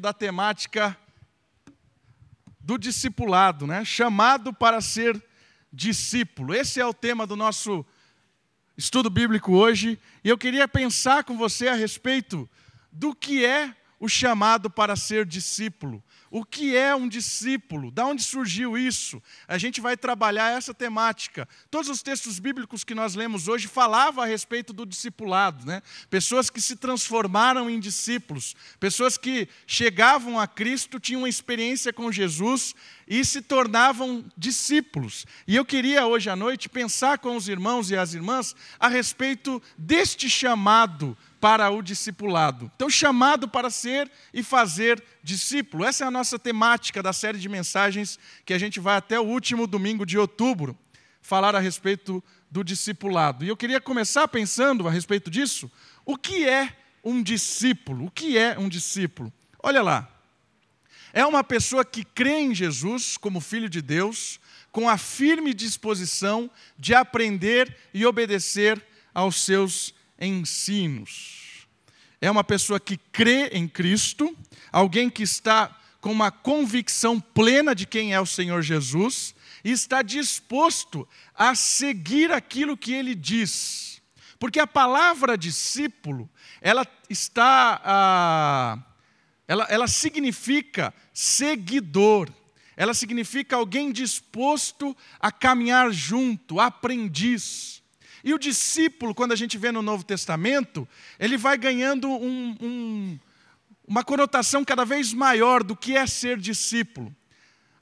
da temática do discipulado, né? Chamado para ser discípulo. Esse é o tema do nosso estudo bíblico hoje, e eu queria pensar com você a respeito do que é o chamado para ser discípulo. O que é um discípulo? Da onde surgiu isso? A gente vai trabalhar essa temática. Todos os textos bíblicos que nós lemos hoje falavam a respeito do discipulado, né? Pessoas que se transformaram em discípulos, pessoas que chegavam a Cristo, tinham uma experiência com Jesus e se tornavam discípulos. E eu queria hoje à noite pensar com os irmãos e as irmãs a respeito deste chamado para o discipulado. Então, chamado para ser e fazer discípulo. Essa é a nossa temática da série de mensagens que a gente vai até o último domingo de outubro falar a respeito do discipulado. E eu queria começar pensando a respeito disso. O que é um discípulo? O que é um discípulo? Olha lá. É uma pessoa que crê em Jesus como filho de Deus, com a firme disposição de aprender e obedecer aos seus ensinos. É uma pessoa que crê em Cristo, alguém que está com uma convicção plena de quem é o Senhor Jesus e está disposto a seguir aquilo que ele diz. Porque a palavra discípulo, ela está. Ah, ela, ela significa seguidor. Ela significa alguém disposto a caminhar junto, aprendiz. E o discípulo, quando a gente vê no Novo Testamento, ele vai ganhando um, um, uma conotação cada vez maior do que é ser discípulo.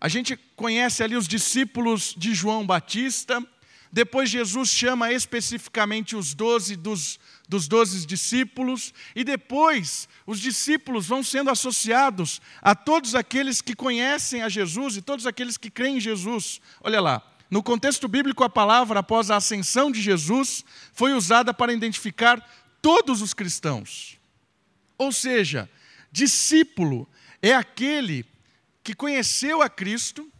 A gente conhece ali os discípulos de João Batista, depois Jesus chama especificamente os doze dos, dos doze discípulos, e depois os discípulos vão sendo associados a todos aqueles que conhecem a Jesus e todos aqueles que creem em Jesus. Olha lá, no contexto bíblico, a palavra, após a ascensão de Jesus, foi usada para identificar todos os cristãos. Ou seja, discípulo é aquele que conheceu a Cristo,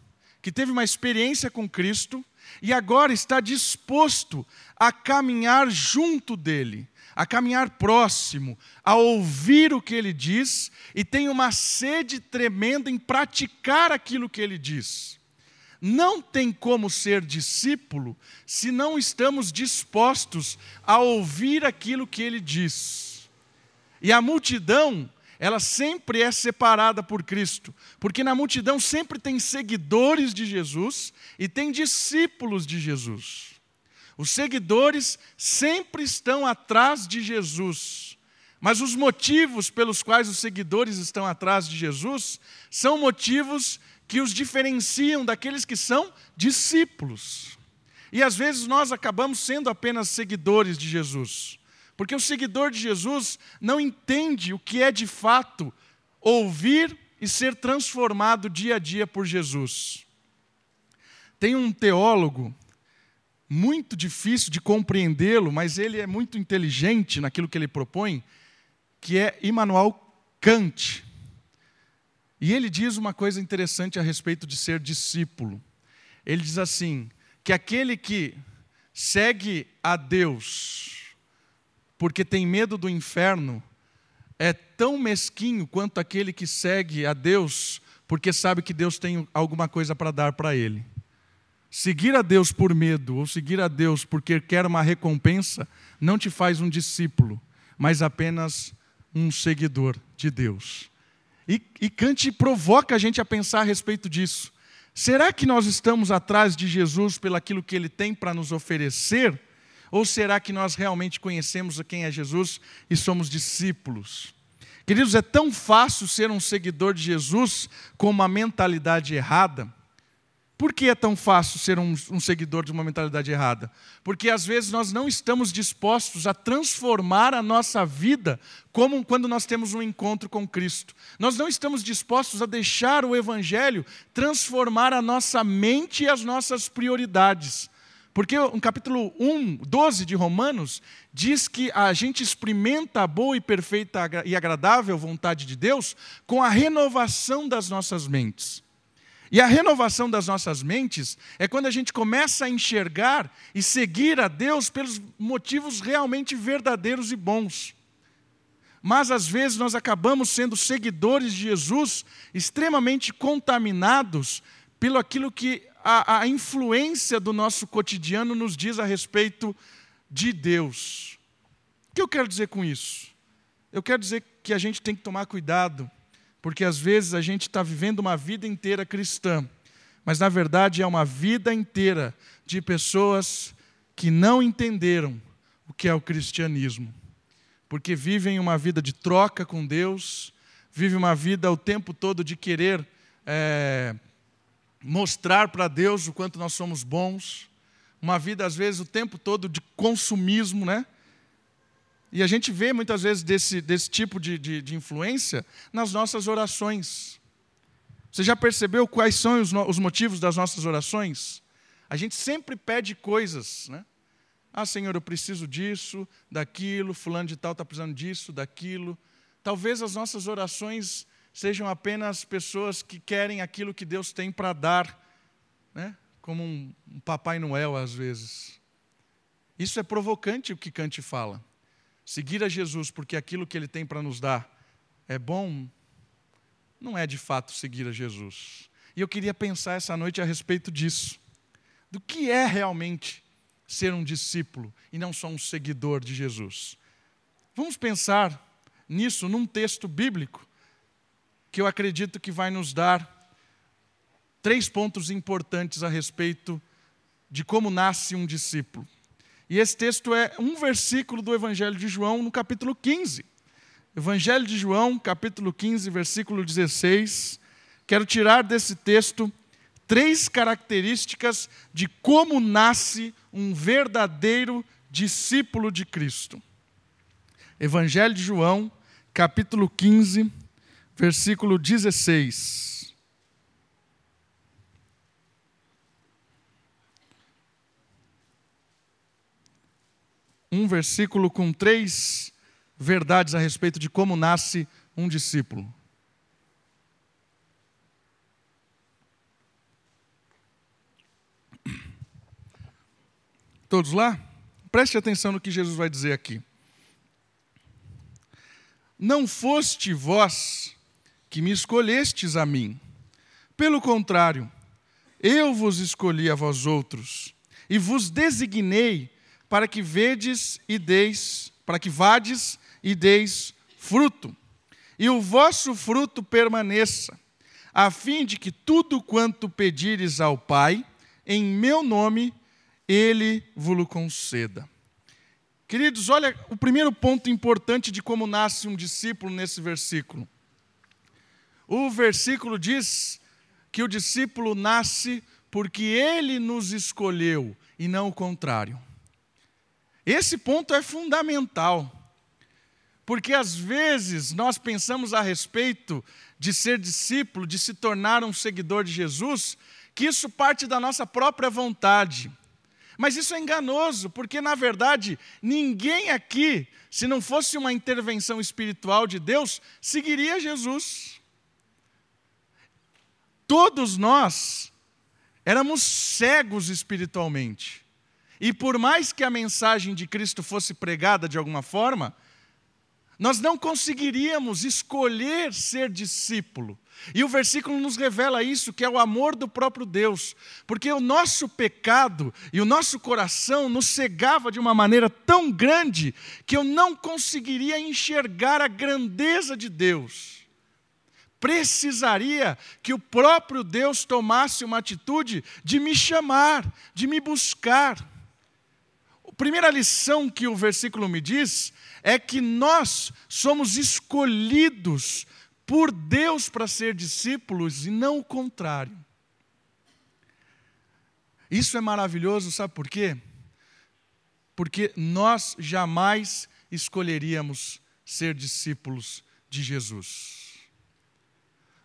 que teve uma experiência com Cristo e agora está disposto a caminhar junto dele, a caminhar próximo, a ouvir o que ele diz e tem uma sede tremenda em praticar aquilo que ele diz. Não tem como ser discípulo se não estamos dispostos a ouvir aquilo que ele diz. E a multidão, ela sempre é separada por Cristo, porque na multidão sempre tem seguidores de Jesus e tem discípulos de Jesus. Os seguidores sempre estão atrás de Jesus. Mas os motivos pelos quais os seguidores estão atrás de Jesus são motivos que os diferenciam daqueles que são discípulos. E às vezes nós acabamos sendo apenas seguidores de Jesus, porque o seguidor de Jesus não entende o que é de fato ouvir e ser transformado dia a dia por Jesus. Tem um teólogo muito difícil de compreendê-lo, mas ele é muito inteligente naquilo que ele propõe, que é Immanuel Kant. E ele diz uma coisa interessante a respeito de ser discípulo. Ele diz assim: que aquele que segue a Deus porque tem medo do inferno é tão mesquinho quanto aquele que segue a Deus porque sabe que Deus tem alguma coisa para dar para ele. Seguir a Deus por medo ou seguir a Deus porque quer uma recompensa não te faz um discípulo, mas apenas um seguidor de Deus. E, e Kant provoca a gente a pensar a respeito disso. Será que nós estamos atrás de Jesus pelaquilo que ele tem para nos oferecer? Ou será que nós realmente conhecemos quem é Jesus e somos discípulos? Queridos, é tão fácil ser um seguidor de Jesus com uma mentalidade errada. Por que é tão fácil ser um, um, seguidor de uma mentalidade errada? Porque às vezes nós não estamos dispostos a transformar a nossa vida como quando nós temos um encontro com Cristo. Nós não estamos dispostos a deixar o Evangelho transformar a nossa mente e as nossas prioridades. Porque no capítulo 1, 12 de Romanos, diz que a gente experimenta a boa e perfeita e agradável vontade de Deus com a renovação das nossas mentes. E a renovação das nossas mentes é quando a gente começa a enxergar e seguir a Deus pelos motivos realmente verdadeiros e bons. mas às vezes nós acabamos sendo seguidores de Jesus, extremamente contaminados pelo aquilo que a, a influência do nosso cotidiano nos diz a respeito de Deus. O que eu quero dizer com isso? Eu quero dizer que a gente tem que tomar cuidado, porque às vezes a gente está vivendo uma vida inteira cristã, mas na verdade é uma vida inteira de pessoas que não entenderam o que é o cristianismo, porque vivem uma vida de troca com Deus, vivem uma vida o tempo todo de querer é, mostrar para Deus o quanto nós somos bons, uma vida às vezes o tempo todo de consumismo, né? E a gente vê muitas vezes desse, desse tipo de, de, de influência nas nossas orações. Você já percebeu quais são os, os motivos das nossas orações? A gente sempre pede coisas, né? Ah, Senhor, eu preciso disso, daquilo, fulano de tal está precisando disso, daquilo. Talvez as nossas orações sejam apenas pessoas que querem aquilo que Deus tem para dar, né? como um, um Papai Noel às vezes. Isso é provocante o que Kant fala. Seguir a Jesus porque aquilo que ele tem para nos dar é bom, não é de fato seguir a Jesus. E eu queria pensar essa noite a respeito disso. Do que é realmente ser um discípulo e não só um seguidor de Jesus. Vamos pensar nisso num texto bíblico que eu acredito que vai nos dar três pontos importantes a respeito de como nasce um discípulo. E esse texto é um versículo do Evangelho de João, no capítulo 15. Evangelho de João, capítulo 15, versículo 16. Quero tirar desse texto três características de como nasce um verdadeiro discípulo de Cristo. Evangelho de João, capítulo 15, versículo 16. Um versículo com três verdades a respeito de como nasce um discípulo. Todos lá? Preste atenção no que Jesus vai dizer aqui. Não foste vós que me escolhestes a mim. Pelo contrário, eu vos escolhi a vós outros e vos designei para que vedes e deis, para que vades e deis fruto, e o vosso fruto permaneça, a fim de que tudo quanto pedires ao Pai, em meu nome, ele vos conceda. Queridos, olha o primeiro ponto importante de como nasce um discípulo nesse versículo. O versículo diz que o discípulo nasce porque ele nos escolheu e não o contrário. Esse ponto é fundamental. Porque às vezes nós pensamos a respeito de ser discípulo, de se tornar um seguidor de Jesus, que isso parte da nossa própria vontade. Mas isso é enganoso, porque na verdade ninguém aqui, se não fosse uma intervenção espiritual de Deus, seguiria Jesus. Todos nós éramos cegos espiritualmente. E por mais que a mensagem de Cristo fosse pregada de alguma forma, nós não conseguiríamos escolher ser discípulo. E o versículo nos revela isso, que é o amor do próprio Deus, porque o nosso pecado e o nosso coração nos cegava de uma maneira tão grande que eu não conseguiria enxergar a grandeza de Deus. Precisaria que o próprio Deus tomasse uma atitude de me chamar, de me buscar primeira lição que o versículo me diz é que nós somos escolhidos por Deus para ser discípulos e não o contrário. Isso é maravilhoso, sabe por quê? Porque nós jamais escolheríamos ser discípulos de Jesus.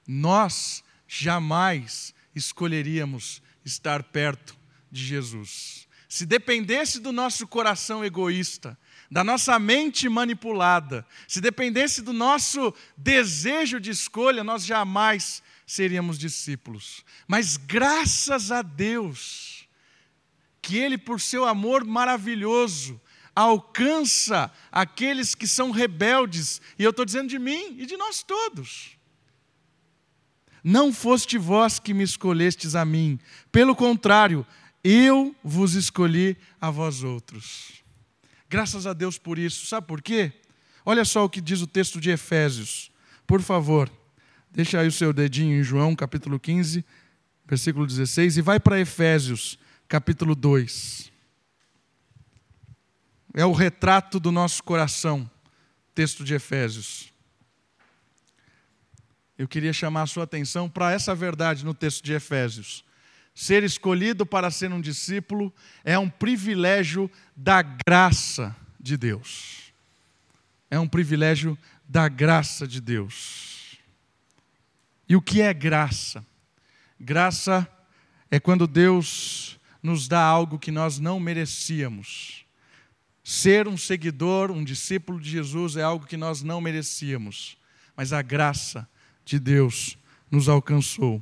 Nós jamais escolheríamos estar perto de Jesus. Se dependesse do nosso coração egoísta, da nossa mente manipulada, se dependesse do nosso desejo de escolha, nós jamais seríamos discípulos. Mas graças a Deus, que Ele, por seu amor maravilhoso, alcança aqueles que são rebeldes, e eu estou dizendo de mim e de nós todos. Não foste vós que me escolhestes a mim, pelo contrário, eu vos escolhi a vós outros. Graças a Deus por isso, sabe por quê? Olha só o que diz o texto de Efésios, por favor, deixa aí o seu dedinho em João capítulo 15, versículo 16, e vai para Efésios capítulo 2 é o retrato do nosso coração, texto de Efésios. Eu queria chamar a sua atenção para essa verdade no texto de Efésios. Ser escolhido para ser um discípulo é um privilégio da graça de Deus. É um privilégio da graça de Deus. E o que é graça? Graça é quando Deus nos dá algo que nós não merecíamos. Ser um seguidor, um discípulo de Jesus é algo que nós não merecíamos, mas a graça de Deus nos alcançou.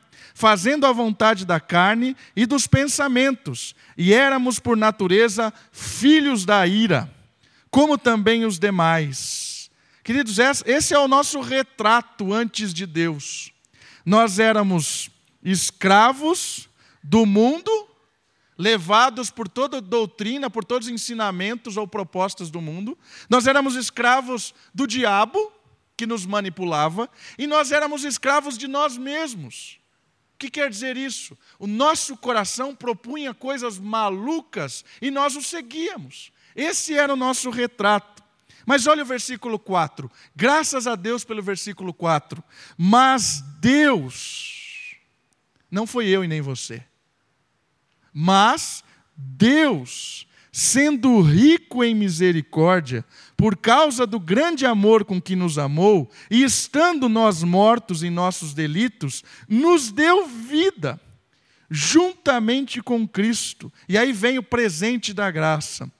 fazendo a vontade da carne e dos pensamentos, e éramos por natureza filhos da ira, como também os demais. Queridos, esse é o nosso retrato antes de Deus. Nós éramos escravos do mundo, levados por toda doutrina, por todos os ensinamentos ou propostas do mundo. Nós éramos escravos do diabo, que nos manipulava, e nós éramos escravos de nós mesmos. Que quer dizer isso? O nosso coração propunha coisas malucas e nós o seguíamos. Esse era o nosso retrato. Mas olha o versículo 4. Graças a Deus pelo versículo 4. Mas Deus, não foi eu e nem você mas Deus, sendo rico em misericórdia, por causa do grande amor com que nos amou, e estando nós mortos em nossos delitos, nos deu vida, juntamente com Cristo. E aí vem o presente da graça.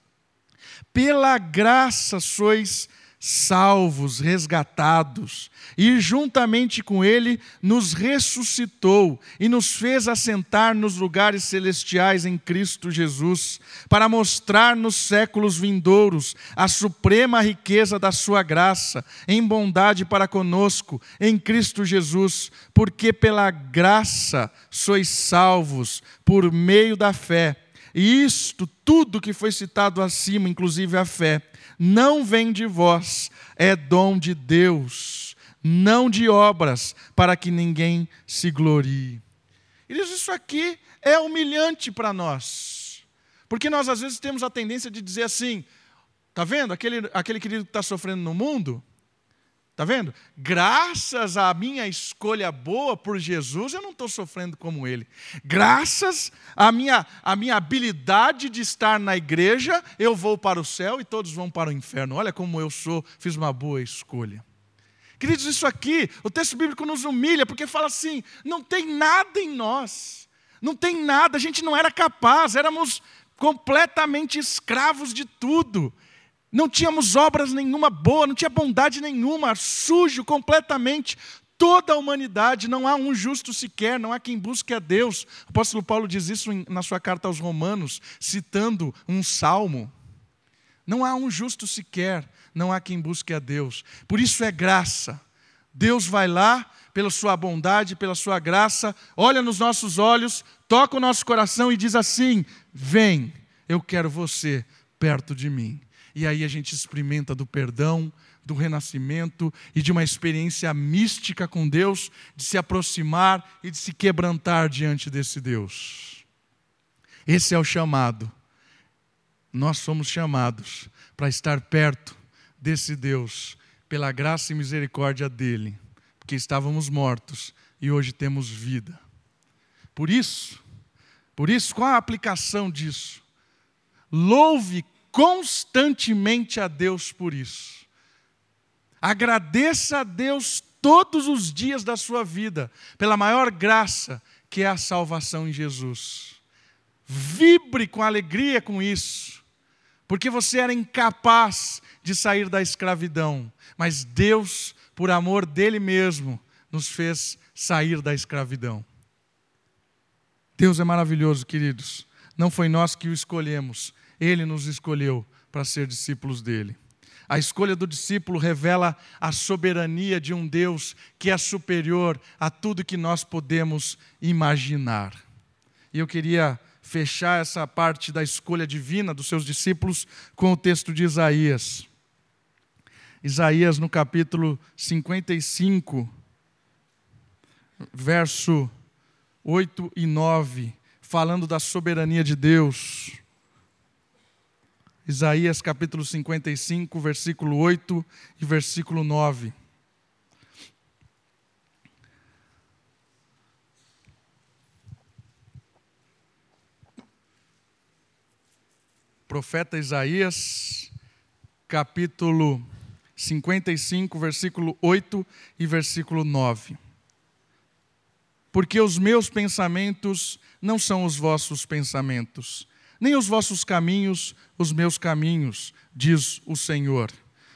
Pela graça sois salvos, resgatados, e juntamente com Ele nos ressuscitou e nos fez assentar nos lugares celestiais em Cristo Jesus, para mostrar nos séculos vindouros a suprema riqueza da Sua graça, em bondade para conosco, em Cristo Jesus, porque pela graça sois salvos, por meio da fé. E isto, tudo que foi citado acima, inclusive a fé, não vem de vós, é dom de Deus, não de obras, para que ninguém se glorie. Eles, isso aqui é humilhante para nós, porque nós às vezes temos a tendência de dizer assim: está vendo aquele, aquele querido que está sofrendo no mundo? Está vendo? Graças à minha escolha boa por Jesus, eu não estou sofrendo como ele. Graças à minha, à minha habilidade de estar na igreja, eu vou para o céu e todos vão para o inferno. Olha como eu sou, fiz uma boa escolha. Queridos, isso aqui, o texto bíblico nos humilha, porque fala assim: não tem nada em nós, não tem nada, a gente não era capaz, éramos completamente escravos de tudo. Não tínhamos obras nenhuma boa, não tinha bondade nenhuma, sujo completamente. Toda a humanidade, não há um justo sequer, não há quem busque a Deus. O apóstolo Paulo diz isso na sua carta aos Romanos, citando um salmo. Não há um justo sequer, não há quem busque a Deus. Por isso é graça. Deus vai lá, pela sua bondade, pela sua graça, olha nos nossos olhos, toca o nosso coração e diz assim: Vem, eu quero você perto de mim. E aí a gente experimenta do perdão, do renascimento e de uma experiência mística com Deus, de se aproximar e de se quebrantar diante desse Deus. Esse é o chamado. Nós somos chamados para estar perto desse Deus, pela graça e misericórdia dele, porque estávamos mortos e hoje temos vida. Por isso, por isso, qual a aplicação disso? Louve constantemente a Deus por isso. Agradeça a Deus todos os dias da sua vida, pela maior graça que é a salvação em Jesus. Vibre com alegria com isso, porque você era incapaz de sair da escravidão, mas Deus, por amor dele mesmo, nos fez sair da escravidão. Deus é maravilhoso, queridos. Não foi nós que o escolhemos, ele nos escolheu para ser discípulos dele. A escolha do discípulo revela a soberania de um Deus que é superior a tudo que nós podemos imaginar. E eu queria fechar essa parte da escolha divina dos seus discípulos com o texto de Isaías. Isaías, no capítulo 55, verso 8 e 9, falando da soberania de Deus. Isaías capítulo 55, versículo 8 e versículo 9. Profeta Isaías, capítulo 55, versículo 8 e versículo 9. Porque os meus pensamentos não são os vossos pensamentos, nem os vossos caminhos os meus caminhos, diz o Senhor.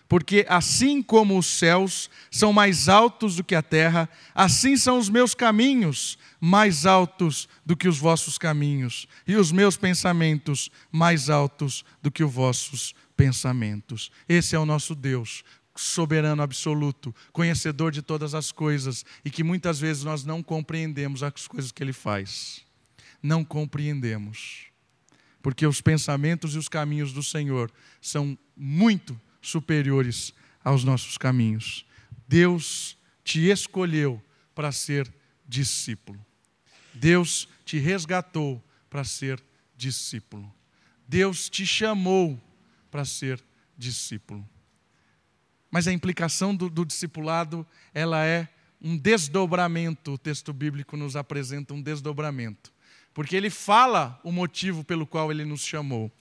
Porque assim como os céus são mais altos do que a terra, assim são os meus caminhos mais altos do que os vossos caminhos, e os meus pensamentos mais altos do que os vossos pensamentos. Esse é o nosso Deus, soberano absoluto, conhecedor de todas as coisas e que muitas vezes nós não compreendemos as coisas que ele faz. Não compreendemos porque os pensamentos e os caminhos do Senhor são muito superiores aos nossos caminhos. Deus te escolheu para ser discípulo. Deus te resgatou para ser discípulo. Deus te chamou para ser discípulo. Mas a implicação do, do, discipulado, ela é um desdobramento. O texto bíblico nos apresenta um desdobramento porque ele fala o motivo pelo qual ele nos chamou.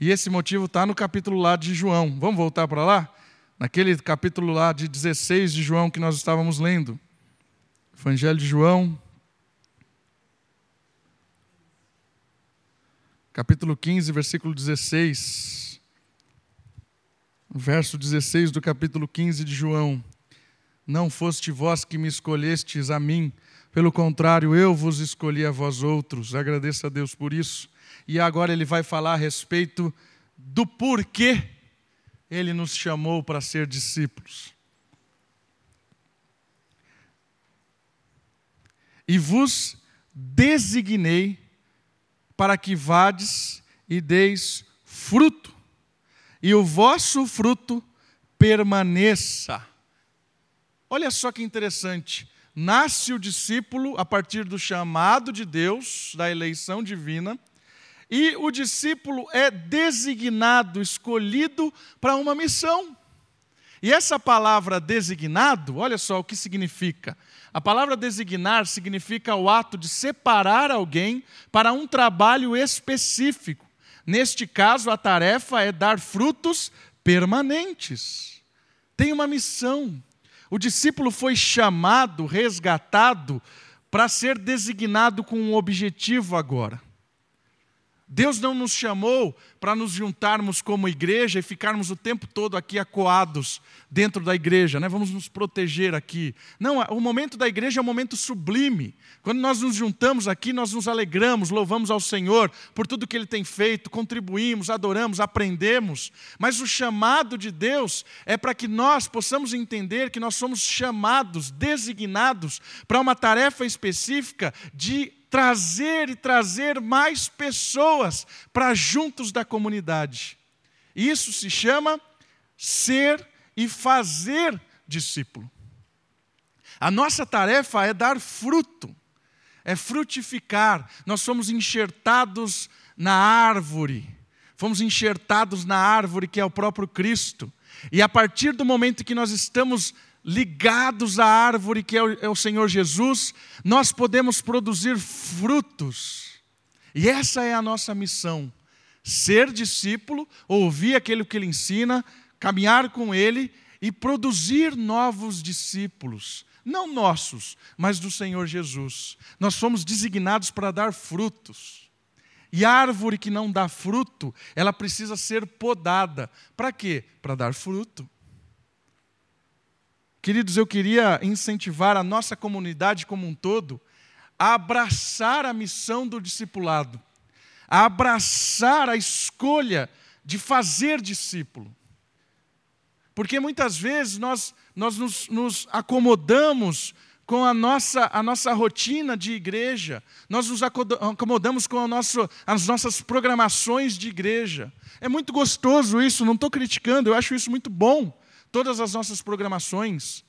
E esse motivo está no capítulo lá de João. Vamos voltar para lá? Naquele capítulo lá de 16 de João que nós estávamos lendo. Evangelho de João. Capítulo 15, versículo 16. Verso 16 do capítulo 15 de João. Não foste vós que me escolhestes a mim, pelo contrário, eu vos escolhi a vós outros. Agradeço a Deus por isso. E agora ele vai falar a respeito do porquê ele nos chamou para ser discípulos. E vos designei para que vades e deis fruto, e o vosso fruto permaneça. Olha só que interessante nasce o discípulo a partir do chamado de Deus, da eleição divina, e o discípulo é designado, escolhido para uma missão. E essa palavra designado, olha só o que significa. A palavra designar significa o ato de separar alguém para um trabalho específico. Neste caso, a tarefa é dar frutos permanentes. Tem uma missão. O discípulo foi chamado, resgatado, para ser designado com um objetivo agora. Deus não nos chamou para nos juntarmos como igreja e ficarmos o tempo todo aqui acuados dentro da igreja, né? vamos nos proteger aqui. Não, o momento da igreja é um momento sublime. Quando nós nos juntamos aqui, nós nos alegramos, louvamos ao Senhor por tudo que Ele tem feito, contribuímos, adoramos, aprendemos. Mas o chamado de Deus é para que nós possamos entender que nós somos chamados, designados para uma tarefa específica de trazer e trazer mais pessoas para juntos da comunidade. Isso se chama ser e fazer discípulo. A nossa tarefa é dar fruto, é frutificar. Nós somos enxertados na árvore, fomos enxertados na árvore que é o próprio Cristo. E a partir do momento que nós estamos ligados à árvore que é o, é o Senhor Jesus, nós podemos produzir frutos. E essa é a nossa missão: ser discípulo, ouvir aquilo que ele ensina, caminhar com ele e produzir novos discípulos, não nossos, mas do Senhor Jesus. Nós somos designados para dar frutos. E a árvore que não dá fruto, ela precisa ser podada. Para quê? Para dar fruto. Queridos, eu queria incentivar a nossa comunidade como um todo a abraçar a missão do discipulado, a abraçar a escolha de fazer discípulo. Porque muitas vezes nós, nós nos, nos acomodamos com a nossa, a nossa rotina de igreja, nós nos acomodamos com nosso, as nossas programações de igreja. É muito gostoso isso, não estou criticando, eu acho isso muito bom todas as nossas programações.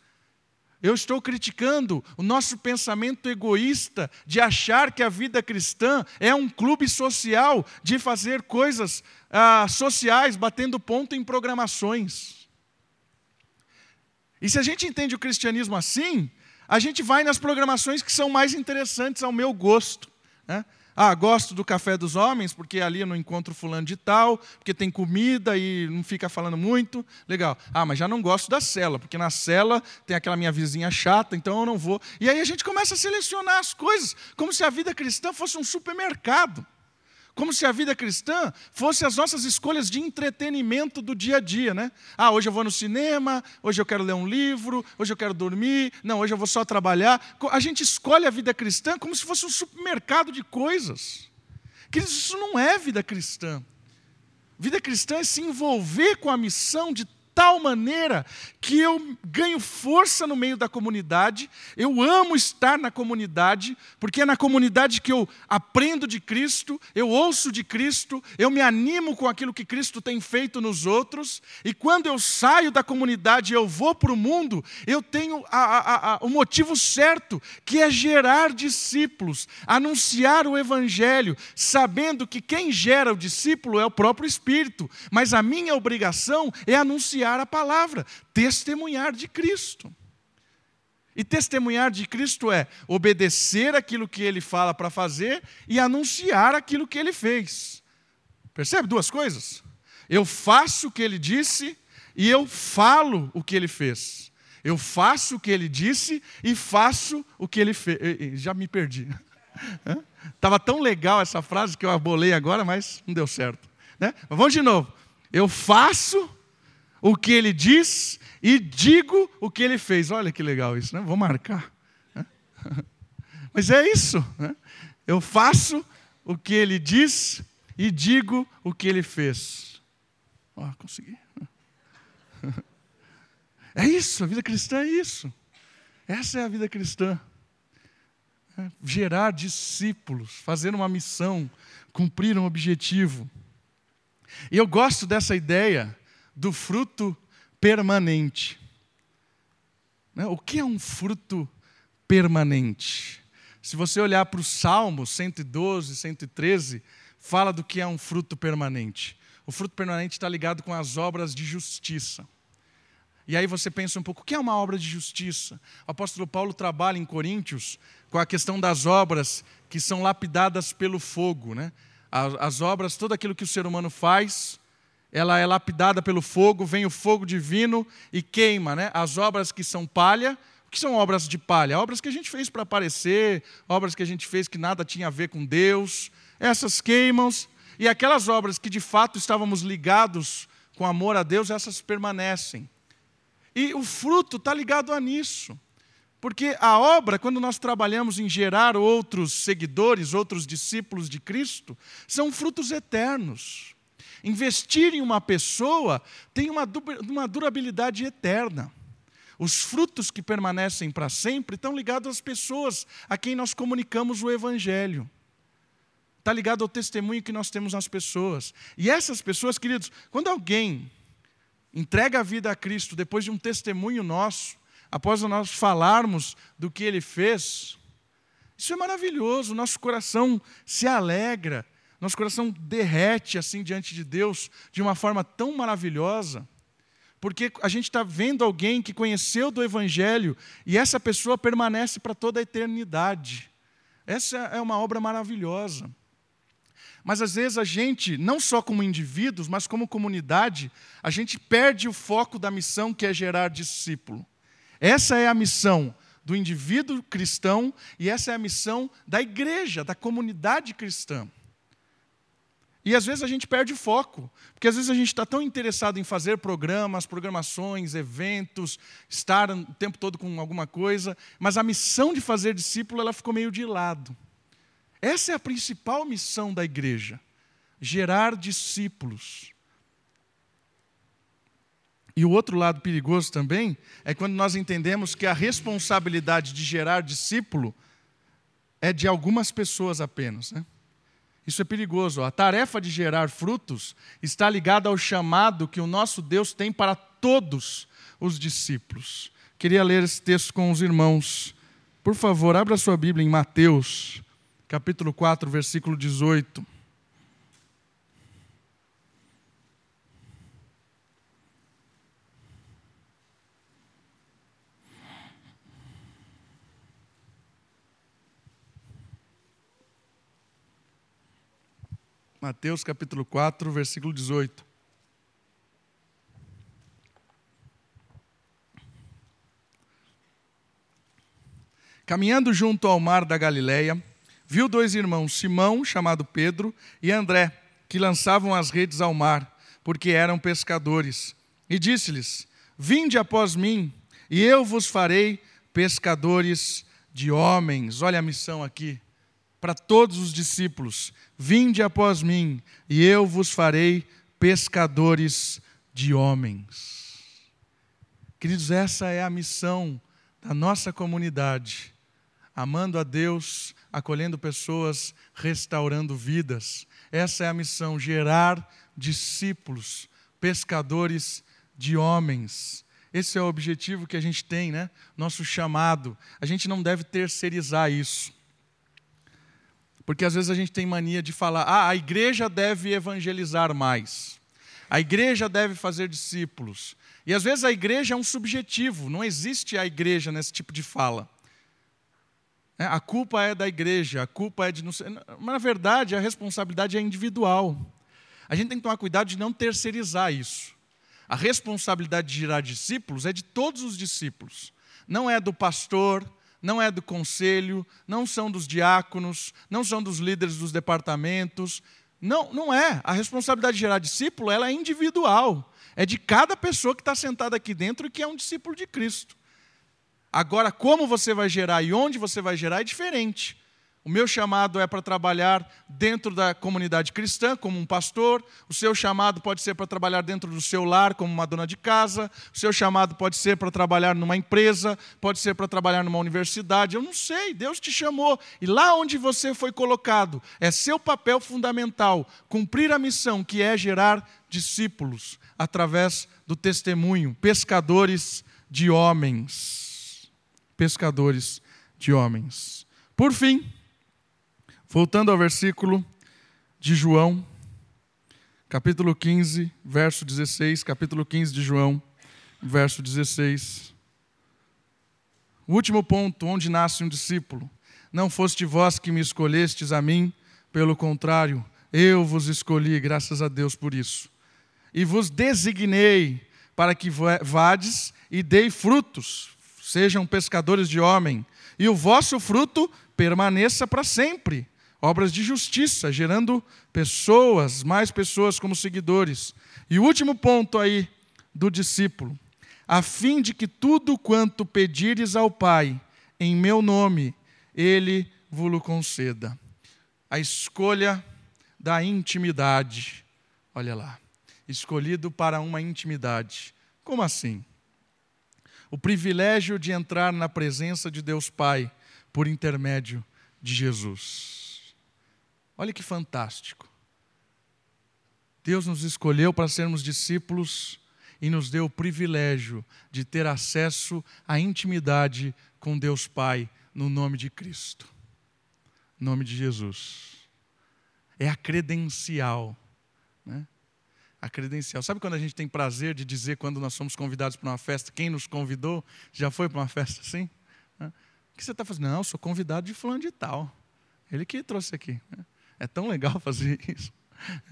Eu estou criticando o nosso pensamento egoísta de achar que a vida cristã é um clube social de fazer coisas ah, sociais, batendo ponto em programações. E se a gente entende o cristianismo assim, a gente vai nas programações que são mais interessantes ao meu gosto. Né? Ah, gosto do café dos homens, porque ali eu não encontro fulano de tal, porque tem comida e não fica falando muito. Legal. Ah, mas já não gosto da cela, porque na cela tem aquela minha vizinha chata, então eu não vou. E aí a gente começa a selecionar as coisas, como se a vida cristã fosse um supermercado. Como se a vida cristã fosse as nossas escolhas de entretenimento do dia a dia, né? Ah, hoje eu vou no cinema, hoje eu quero ler um livro, hoje eu quero dormir, não, hoje eu vou só trabalhar. A gente escolhe a vida cristã como se fosse um supermercado de coisas. Queridos, isso não é vida cristã. Vida cristã é se envolver com a missão de tal maneira que eu ganho força no meio da comunidade, eu amo estar na comunidade, porque é na comunidade que eu aprendo de Cristo, eu ouço de Cristo, eu me animo com aquilo que Cristo tem feito nos outros, e quando eu saio da comunidade e eu vou para o mundo, eu tenho a, a, a, o motivo certo, que é gerar discípulos, anunciar o Evangelho, sabendo que quem gera o discípulo é o próprio Espírito, mas a minha obrigação é anunciar anunciar a palavra, testemunhar de Cristo. E testemunhar de Cristo é obedecer aquilo que ele fala para fazer e anunciar aquilo que ele fez. Percebe duas coisas? Eu faço o que ele disse e eu falo o que ele fez. Eu faço o que ele disse e faço o que ele fez. Já me perdi. Estava tão legal essa frase que eu abolei agora, mas não deu certo. Né? Mas vamos de novo. Eu faço o que ele diz e digo o que ele fez. Olha que legal isso, né? Vou marcar. Mas é isso. Né? Eu faço o que ele diz e digo o que ele fez. Ó, consegui. É isso, a vida cristã é isso. Essa é a vida cristã. É gerar discípulos, fazer uma missão, cumprir um objetivo. E eu gosto dessa ideia do fruto permanente. Né? O que é um fruto permanente? Se você olhar para o Salmo 112, 113, fala do que é um fruto permanente. O fruto permanente está ligado com as obras de justiça. E aí você pensa um pouco, o que é uma obra de justiça? O apóstolo Paulo trabalha em Coríntios com a questão das obras que são lapidadas pelo fogo. Né? As obras, tudo aquilo que o ser humano faz, ela é lapidada pelo fogo, vem o fogo divino e queima, né? As obras que são palha, o que são obras de palha? Obras que a gente fez para aparecer, obras que a gente fez que nada tinha a ver com Deus, essas queimam, e aquelas obras que de fato estávamos ligados com amor a Deus, essas permanecem. E o fruto está ligado a nisso. Porque a obra, quando nós trabalhamos em gerar outros seguidores, outros discípulos de Cristo, são frutos eternos. Investir em uma pessoa tem uma, uma durabilidade eterna. Os frutos que permanecem para sempre estão ligados às pessoas a quem nós comunicamos o Evangelho. Está ligado ao testemunho que nós temos nas pessoas. E essas pessoas, queridos, quando alguém entrega a vida a Cristo depois de um testemunho nosso, após nós falarmos do que ele fez, isso é maravilhoso, nosso coração se alegra, nosso coração derrete assim diante de Deus de uma forma tão maravilhosa, porque a gente está vendo alguém que conheceu do Evangelho e essa pessoa permanece para toda a eternidade. Essa é uma obra maravilhosa. Mas às vezes a gente, não só como indivíduos, mas como comunidade, a gente perde o foco da missão que é gerar discípulo. Essa é a missão do indivíduo cristão e essa é a missão da igreja, da comunidade cristã. E às vezes a gente perde o foco, porque às vezes a gente está tão interessado em fazer programas, programações, eventos, estar o tempo todo com alguma coisa, mas a missão de fazer discípulo ela ficou meio de lado. Essa é a principal missão da igreja: gerar discípulos. E o outro lado perigoso também é quando nós entendemos que a responsabilidade de gerar discípulo é de algumas pessoas apenas. Né? Isso é perigoso. A tarefa de gerar frutos está ligada ao chamado que o nosso Deus tem para todos os discípulos. Queria ler esse texto com os irmãos. Por favor, abra sua Bíblia em Mateus, capítulo 4, versículo 18. Mateus capítulo 4, versículo 18. Caminhando junto ao mar da Galileia, viu dois irmãos, Simão, chamado Pedro, e André, que lançavam as redes ao mar, porque eram pescadores. E disse-lhes: Vinde após mim, e eu vos farei pescadores de homens. Olha a missão aqui para todos os discípulos: Vinde após mim, e eu vos farei pescadores de homens. Queridos, essa é a missão da nossa comunidade. Amando a Deus, acolhendo pessoas, restaurando vidas. Essa é a missão: gerar discípulos, pescadores de homens. Esse é o objetivo que a gente tem, né? Nosso chamado. A gente não deve terceirizar isso. Porque às vezes a gente tem mania de falar, ah, a igreja deve evangelizar mais, a igreja deve fazer discípulos. E às vezes a igreja é um subjetivo, não existe a igreja nesse tipo de fala. É, a culpa é da igreja, a culpa é de. Mas na verdade a responsabilidade é individual. A gente tem que tomar cuidado de não terceirizar isso. A responsabilidade de gerar discípulos é de todos os discípulos. Não é do pastor, não é do conselho, não são dos diáconos, não são dos líderes dos departamentos. Não, não é. A responsabilidade de gerar discípulo ela é individual. É de cada pessoa que está sentada aqui dentro e que é um discípulo de Cristo. Agora, como você vai gerar e onde você vai gerar é diferente. O meu chamado é para trabalhar dentro da comunidade cristã, como um pastor. O seu chamado pode ser para trabalhar dentro do seu lar, como uma dona de casa. O seu chamado pode ser para trabalhar numa empresa, pode ser para trabalhar numa universidade. Eu não sei, Deus te chamou. E lá onde você foi colocado, é seu papel fundamental cumprir a missão que é gerar discípulos através do testemunho, pescadores de homens. Pescadores de homens. Por fim, Voltando ao versículo de João, capítulo 15, verso 16, capítulo 15 de João, verso 16. O último ponto, onde nasce um discípulo. Não foste vós que me escolhestes a mim, pelo contrário, eu vos escolhi, graças a Deus por isso. E vos designei para que vades e dei frutos, sejam pescadores de homem, e o vosso fruto permaneça para sempre obras de justiça, gerando pessoas, mais pessoas como seguidores. E o último ponto aí do discípulo, a fim de que tudo quanto pedires ao Pai em meu nome, ele vos conceda. A escolha da intimidade. Olha lá. Escolhido para uma intimidade. Como assim? O privilégio de entrar na presença de Deus Pai por intermédio de Jesus. Olha que fantástico. Deus nos escolheu para sermos discípulos e nos deu o privilégio de ter acesso à intimidade com Deus Pai no nome de Cristo. nome de Jesus. É a credencial. Né? A credencial. Sabe quando a gente tem prazer de dizer quando nós somos convidados para uma festa, quem nos convidou? Já foi para uma festa assim? O que você está fazendo? Não, sou convidado de fulano de tal. Ele que trouxe aqui. Né? É tão legal fazer isso.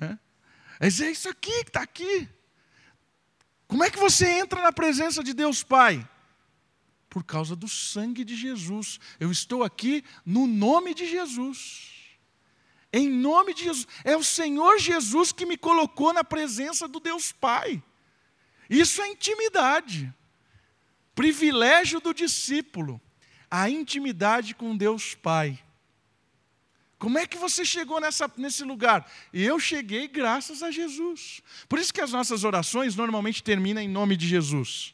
É, Mas é isso aqui que está aqui. Como é que você entra na presença de Deus Pai? Por causa do sangue de Jesus. Eu estou aqui no nome de Jesus. Em nome de Jesus. É o Senhor Jesus que me colocou na presença do Deus Pai. Isso é intimidade. Privilégio do discípulo. A intimidade com Deus Pai. Como é que você chegou nessa, nesse lugar? Eu cheguei graças a Jesus. Por isso que as nossas orações normalmente terminam em nome de Jesus.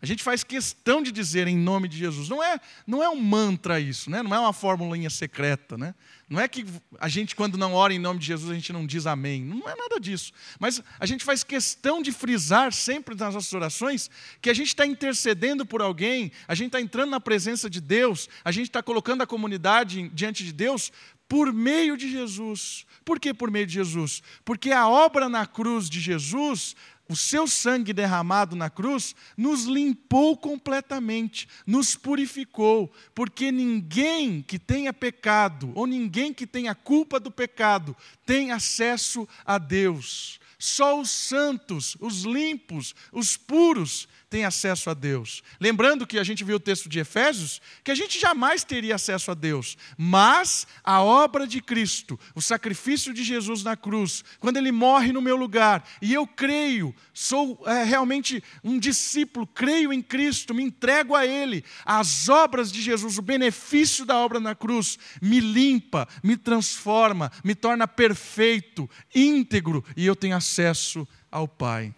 A gente faz questão de dizer em nome de Jesus. Não é, não é um mantra isso, né? não é uma formulinha secreta. Né? Não é que a gente, quando não ora em nome de Jesus, a gente não diz amém. Não é nada disso. Mas a gente faz questão de frisar sempre nas nossas orações que a gente está intercedendo por alguém, a gente está entrando na presença de Deus, a gente está colocando a comunidade diante de Deus por meio de Jesus. Por que por meio de Jesus? Porque a obra na cruz de Jesus o seu sangue derramado na cruz nos limpou completamente, nos purificou, porque ninguém que tenha pecado, ou ninguém que tenha culpa do pecado, tem acesso a Deus. Só os santos, os limpos, os puros têm acesso a Deus. Lembrando que a gente viu o texto de Efésios, que a gente jamais teria acesso a Deus, mas a obra de Cristo, o sacrifício de Jesus na cruz, quando ele morre no meu lugar, e eu creio, sou é, realmente um discípulo, creio em Cristo, me entrego a Ele, as obras de Jesus, o benefício da obra na cruz, me limpa, me transforma, me torna perfeito, íntegro, e eu tenho acesso ao Pai.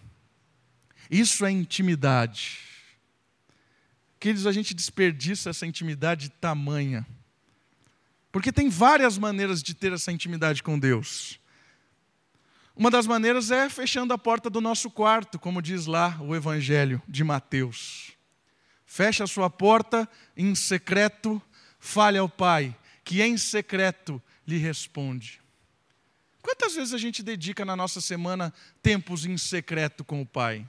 Isso é intimidade. Queridos, a gente desperdiça essa intimidade tamanha. Porque tem várias maneiras de ter essa intimidade com Deus. Uma das maneiras é fechando a porta do nosso quarto, como diz lá o Evangelho de Mateus. Fecha a sua porta em secreto, fale ao Pai, que em secreto lhe responde. Quantas vezes a gente dedica na nossa semana tempos em secreto com o Pai?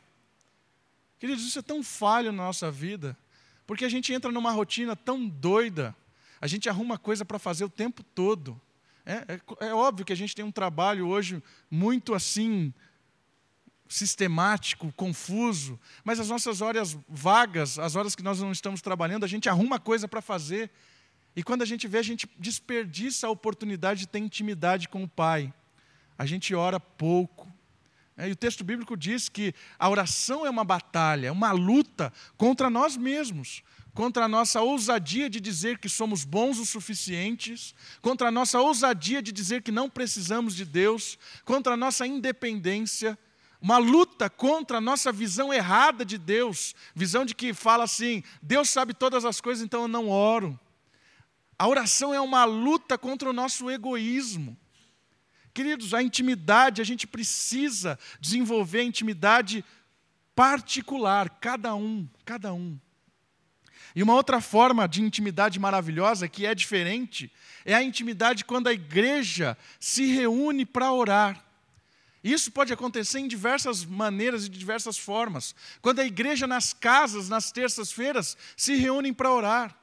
Queridos, isso é tão falho na nossa vida, porque a gente entra numa rotina tão doida, a gente arruma coisa para fazer o tempo todo. É, é, é, óbvio que a gente tem um trabalho hoje muito assim, sistemático, confuso, mas as nossas horas vagas, as horas que nós não estamos trabalhando, a gente arruma coisa para fazer. E quando a gente vê, a gente desperdiça a oportunidade de ter intimidade com o Pai a gente ora pouco. É, e o texto bíblico diz que a oração é uma batalha, é uma luta contra nós mesmos, contra a nossa ousadia de dizer que somos bons o suficientes, contra a nossa ousadia de dizer que não precisamos de Deus, contra a nossa independência, uma luta contra a nossa visão errada de Deus, visão de que fala assim: Deus sabe todas as coisas, então eu não oro. A oração é uma luta contra o nosso egoísmo. Queridos, a intimidade, a gente precisa desenvolver a intimidade particular, cada um, cada um. E uma outra forma de intimidade maravilhosa, que é diferente, é a intimidade quando a igreja se reúne para orar. Isso pode acontecer em diversas maneiras e de diversas formas. Quando a igreja nas casas, nas terças-feiras, se reúnem para orar.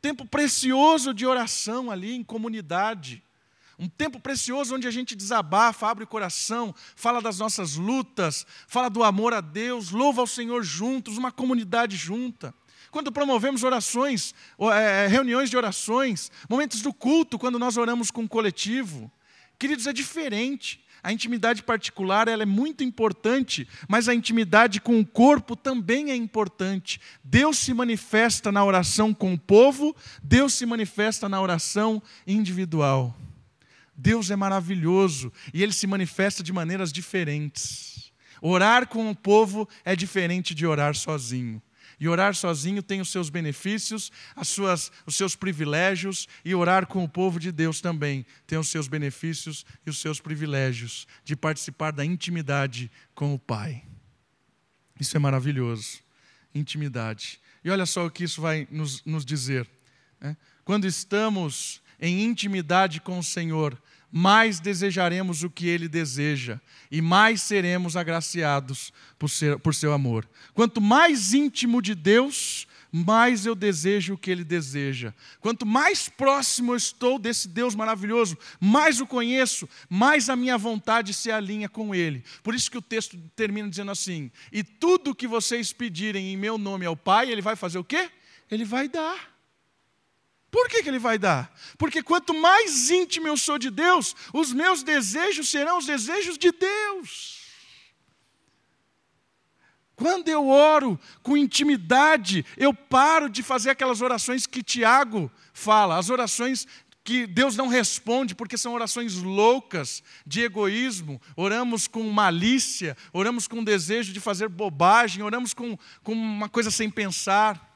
Tempo precioso de oração ali em comunidade. Um tempo precioso onde a gente desabafa, abre o coração, fala das nossas lutas, fala do amor a Deus, louva ao Senhor juntos, uma comunidade junta. Quando promovemos orações, é, é, reuniões de orações, momentos do culto, quando nós oramos com o coletivo. Queridos, é diferente. A intimidade particular ela é muito importante, mas a intimidade com o corpo também é importante. Deus se manifesta na oração com o povo, Deus se manifesta na oração individual. Deus é maravilhoso e ele se manifesta de maneiras diferentes. Orar com o povo é diferente de orar sozinho. E orar sozinho tem os seus benefícios, as suas, os seus privilégios, e orar com o povo de Deus também tem os seus benefícios e os seus privilégios de participar da intimidade com o Pai. Isso é maravilhoso. Intimidade. E olha só o que isso vai nos, nos dizer. Né? Quando estamos em intimidade com o Senhor, mais desejaremos o que Ele deseja e mais seremos agraciados por, ser, por seu amor. Quanto mais íntimo de Deus, mais eu desejo o que Ele deseja. Quanto mais próximo eu estou desse Deus maravilhoso, mais o conheço, mais a minha vontade se alinha com Ele. Por isso que o texto termina dizendo assim: E tudo que vocês pedirem em meu nome ao Pai, Ele vai fazer o quê? Ele vai dar. Por que, que ele vai dar? Porque quanto mais íntimo eu sou de Deus, os meus desejos serão os desejos de Deus. Quando eu oro com intimidade, eu paro de fazer aquelas orações que Tiago fala, as orações que Deus não responde porque são orações loucas, de egoísmo, oramos com malícia, oramos com desejo de fazer bobagem, oramos com, com uma coisa sem pensar.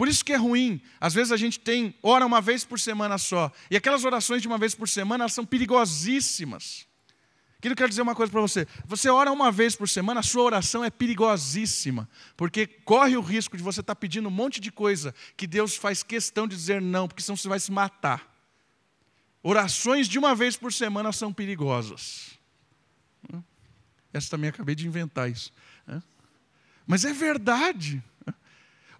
Por isso que é ruim. Às vezes a gente tem, ora uma vez por semana só. E aquelas orações de uma vez por semana, elas são perigosíssimas. Quero quero dizer uma coisa para você. Você ora uma vez por semana, a sua oração é perigosíssima. Porque corre o risco de você estar tá pedindo um monte de coisa que Deus faz questão de dizer não, porque senão você vai se matar. Orações de uma vez por semana são perigosas. Essa também acabei de inventar isso. Mas é verdade.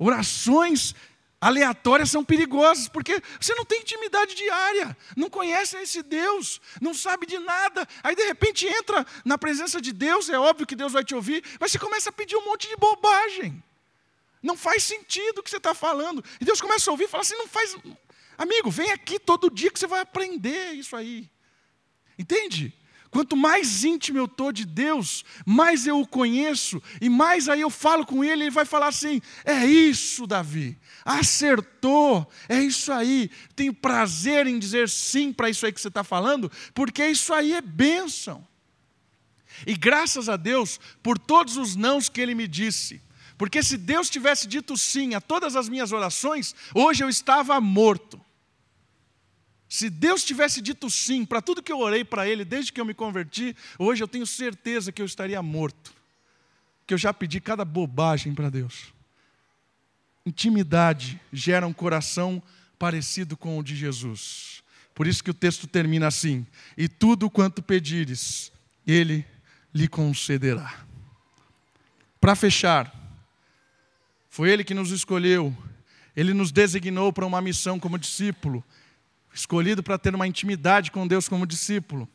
Orações aleatórias são perigosas, porque você não tem intimidade diária, não conhece esse Deus, não sabe de nada. Aí de repente entra na presença de Deus, é óbvio que Deus vai te ouvir, mas você começa a pedir um monte de bobagem. Não faz sentido o que você está falando. E Deus começa a ouvir e fala assim: não faz. Amigo, vem aqui todo dia que você vai aprender isso aí. Entende? Quanto mais íntimo eu estou de Deus, mais eu o conheço, e mais aí eu falo com ele, ele vai falar assim: é isso, Davi, acertou, é isso aí. Tenho prazer em dizer sim para isso aí que você está falando, porque isso aí é bênção. E graças a Deus por todos os nãos que ele me disse, porque se Deus tivesse dito sim a todas as minhas orações, hoje eu estava morto. Se Deus tivesse dito sim para tudo que eu orei para Ele desde que eu me converti, hoje eu tenho certeza que eu estaria morto. Que eu já pedi cada bobagem para Deus. Intimidade gera um coração parecido com o de Jesus. Por isso que o texto termina assim: E tudo quanto pedires, Ele lhe concederá. Para fechar, foi Ele que nos escolheu, Ele nos designou para uma missão como discípulo escolhido para ter uma intimidade com Deus como discípulo.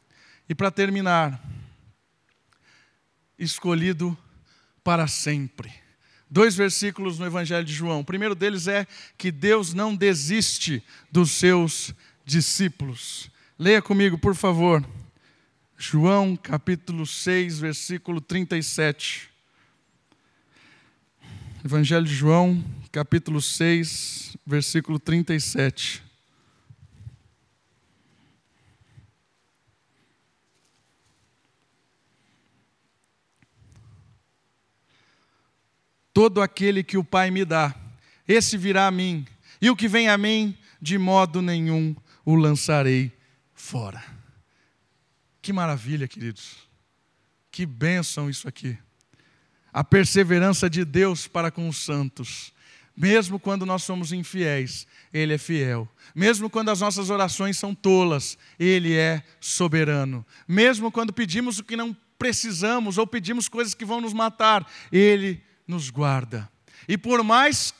E para terminar, escolhido para sempre. Dois versículos no Evangelho de João. O primeiro deles é que Deus não desiste dos seus discípulos. Leia comigo, por favor. João capítulo 6, versículo 37. Evangelho de João, capítulo 6, versículo 37. Todo aquele que o Pai me dá, esse virá a mim, e o que vem a mim, de modo nenhum o lançarei fora. Que maravilha, queridos. Que bênção isso aqui. A perseverança de Deus para com os santos. Mesmo quando nós somos infiéis, Ele é fiel. Mesmo quando as nossas orações são tolas, Ele é soberano. Mesmo quando pedimos o que não precisamos ou pedimos coisas que vão nos matar, Ele nos guarda. E por mais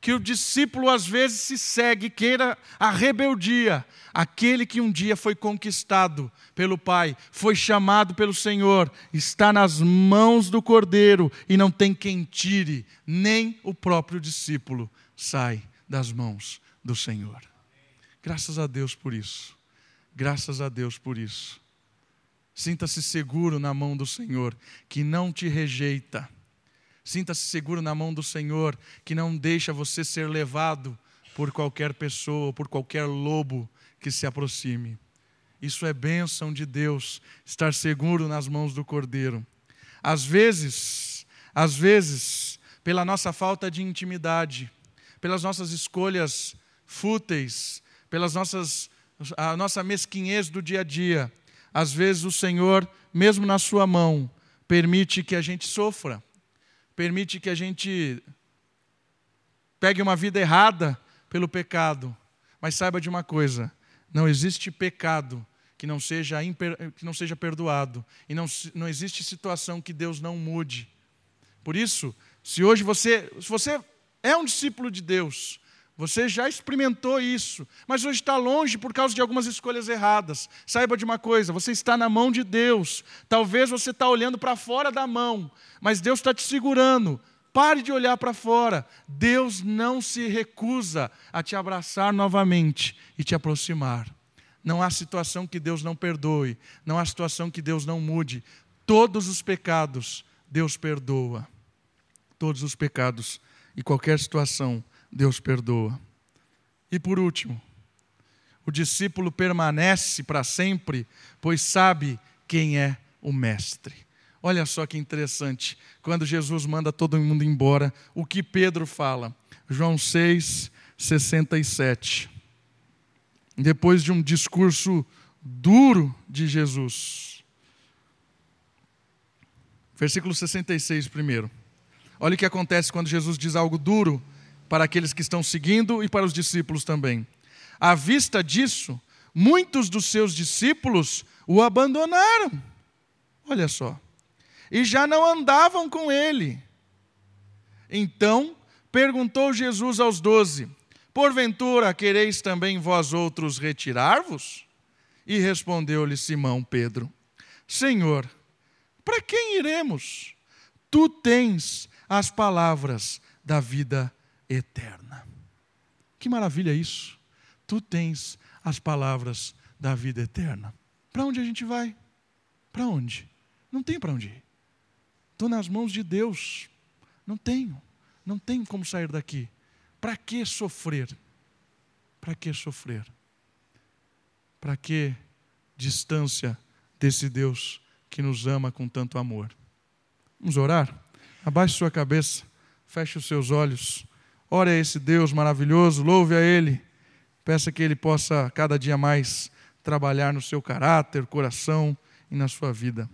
que o discípulo às vezes se segue, queira a rebeldia, aquele que um dia foi conquistado pelo Pai, foi chamado pelo Senhor, está nas mãos do Cordeiro e não tem quem tire, nem o próprio discípulo sai das mãos do Senhor. Graças a Deus por isso. Graças a Deus por isso. Sinta-se seguro na mão do Senhor, que não te rejeita Sinta-se seguro na mão do Senhor, que não deixa você ser levado por qualquer pessoa, por qualquer lobo que se aproxime. Isso é bênção de Deus, estar seguro nas mãos do Cordeiro. Às vezes, às vezes, pela nossa falta de intimidade, pelas nossas escolhas fúteis, pelas nossas a nossa mesquinhez do dia a dia, às vezes o Senhor, mesmo na sua mão, permite que a gente sofra permite que a gente pegue uma vida errada pelo pecado. Mas saiba de uma coisa: não existe pecado que não seja, que não seja perdoado. E não, não existe situação que Deus não mude. Por isso, se hoje você, se você é um discípulo de Deus. Você já experimentou isso, mas hoje está longe por causa de algumas escolhas erradas. Saiba de uma coisa: você está na mão de Deus. Talvez você está olhando para fora da mão, mas Deus está te segurando. Pare de olhar para fora. Deus não se recusa a te abraçar novamente e te aproximar. Não há situação que Deus não perdoe, não há situação que Deus não mude. Todos os pecados Deus perdoa. Todos os pecados e qualquer situação Deus perdoa. E por último, o discípulo permanece para sempre, pois sabe quem é o Mestre. Olha só que interessante, quando Jesus manda todo mundo embora, o que Pedro fala? João 6, 67. Depois de um discurso duro de Jesus. Versículo 66 primeiro. Olha o que acontece quando Jesus diz algo duro para aqueles que estão seguindo e para os discípulos também. À vista disso, muitos dos seus discípulos o abandonaram. Olha só. E já não andavam com ele. Então perguntou Jesus aos doze: Porventura quereis também vós outros retirar-vos? E respondeu-lhe Simão Pedro: Senhor, para quem iremos? Tu tens as palavras da vida eterna. Que maravilha isso! Tu tens as palavras da vida eterna. Para onde a gente vai? Para onde? Não tem para onde ir. Estou nas mãos de Deus. Não tenho. Não tenho como sair daqui. Para que sofrer? Para que sofrer? Para que distância desse Deus que nos ama com tanto amor? Vamos orar? Abaixe sua cabeça, feche os seus olhos. Ore a esse Deus maravilhoso, louve a Ele. Peça que Ele possa cada dia mais trabalhar no seu caráter, coração e na sua vida.